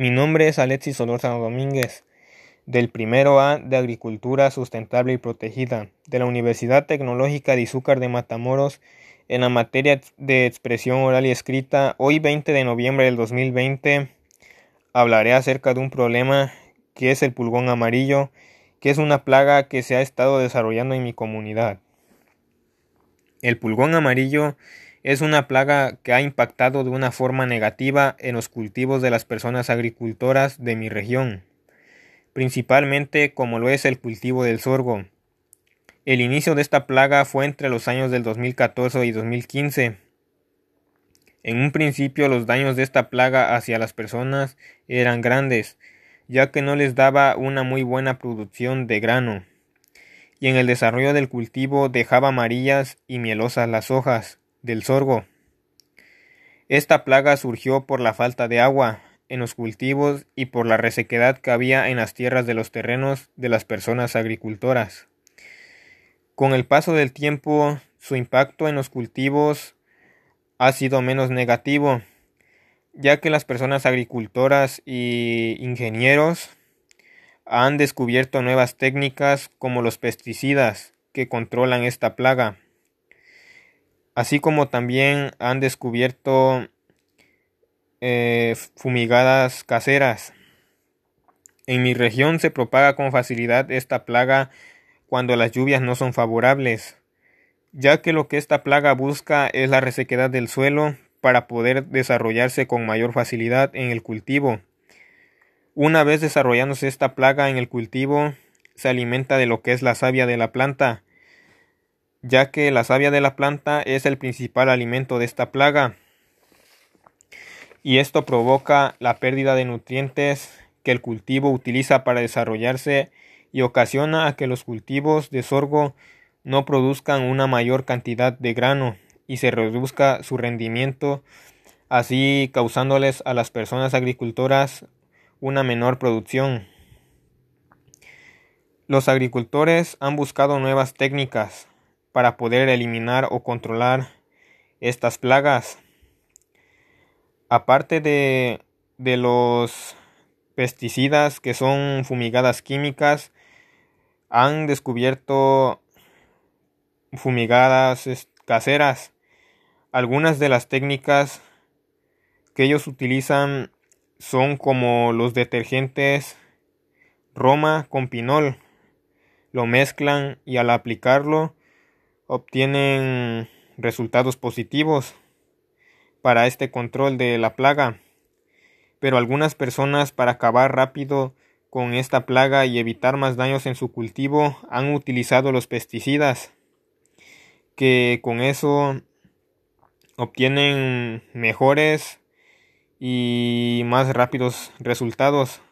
Mi nombre es Alexis Solórzano Domínguez, del primero A de Agricultura Sustentable y Protegida, de la Universidad Tecnológica de Izúcar de Matamoros, en la materia de expresión oral y escrita. Hoy 20 de noviembre del 2020 hablaré acerca de un problema que es el pulgón amarillo, que es una plaga que se ha estado desarrollando en mi comunidad. El pulgón amarillo es una plaga que ha impactado de una forma negativa en los cultivos de las personas agricultoras de mi región, principalmente como lo es el cultivo del sorgo. El inicio de esta plaga fue entre los años del 2014 y 2015. En un principio los daños de esta plaga hacia las personas eran grandes, ya que no les daba una muy buena producción de grano, y en el desarrollo del cultivo dejaba amarillas y mielosas las hojas, del sorgo. Esta plaga surgió por la falta de agua en los cultivos y por la resequedad que había en las tierras de los terrenos de las personas agricultoras. Con el paso del tiempo, su impacto en los cultivos ha sido menos negativo, ya que las personas agricultoras y ingenieros han descubierto nuevas técnicas como los pesticidas que controlan esta plaga así como también han descubierto eh, fumigadas caseras. En mi región se propaga con facilidad esta plaga cuando las lluvias no son favorables, ya que lo que esta plaga busca es la resequedad del suelo para poder desarrollarse con mayor facilidad en el cultivo. Una vez desarrollándose esta plaga en el cultivo, se alimenta de lo que es la savia de la planta, ya que la savia de la planta es el principal alimento de esta plaga y esto provoca la pérdida de nutrientes que el cultivo utiliza para desarrollarse y ocasiona que los cultivos de sorgo no produzcan una mayor cantidad de grano y se reduzca su rendimiento, así causándoles a las personas agricultoras una menor producción. Los agricultores han buscado nuevas técnicas para poder eliminar o controlar estas plagas. Aparte de, de los pesticidas que son fumigadas químicas, han descubierto fumigadas caseras. Algunas de las técnicas que ellos utilizan son como los detergentes Roma con pinol. Lo mezclan y al aplicarlo obtienen resultados positivos para este control de la plaga. Pero algunas personas para acabar rápido con esta plaga y evitar más daños en su cultivo han utilizado los pesticidas que con eso obtienen mejores y más rápidos resultados.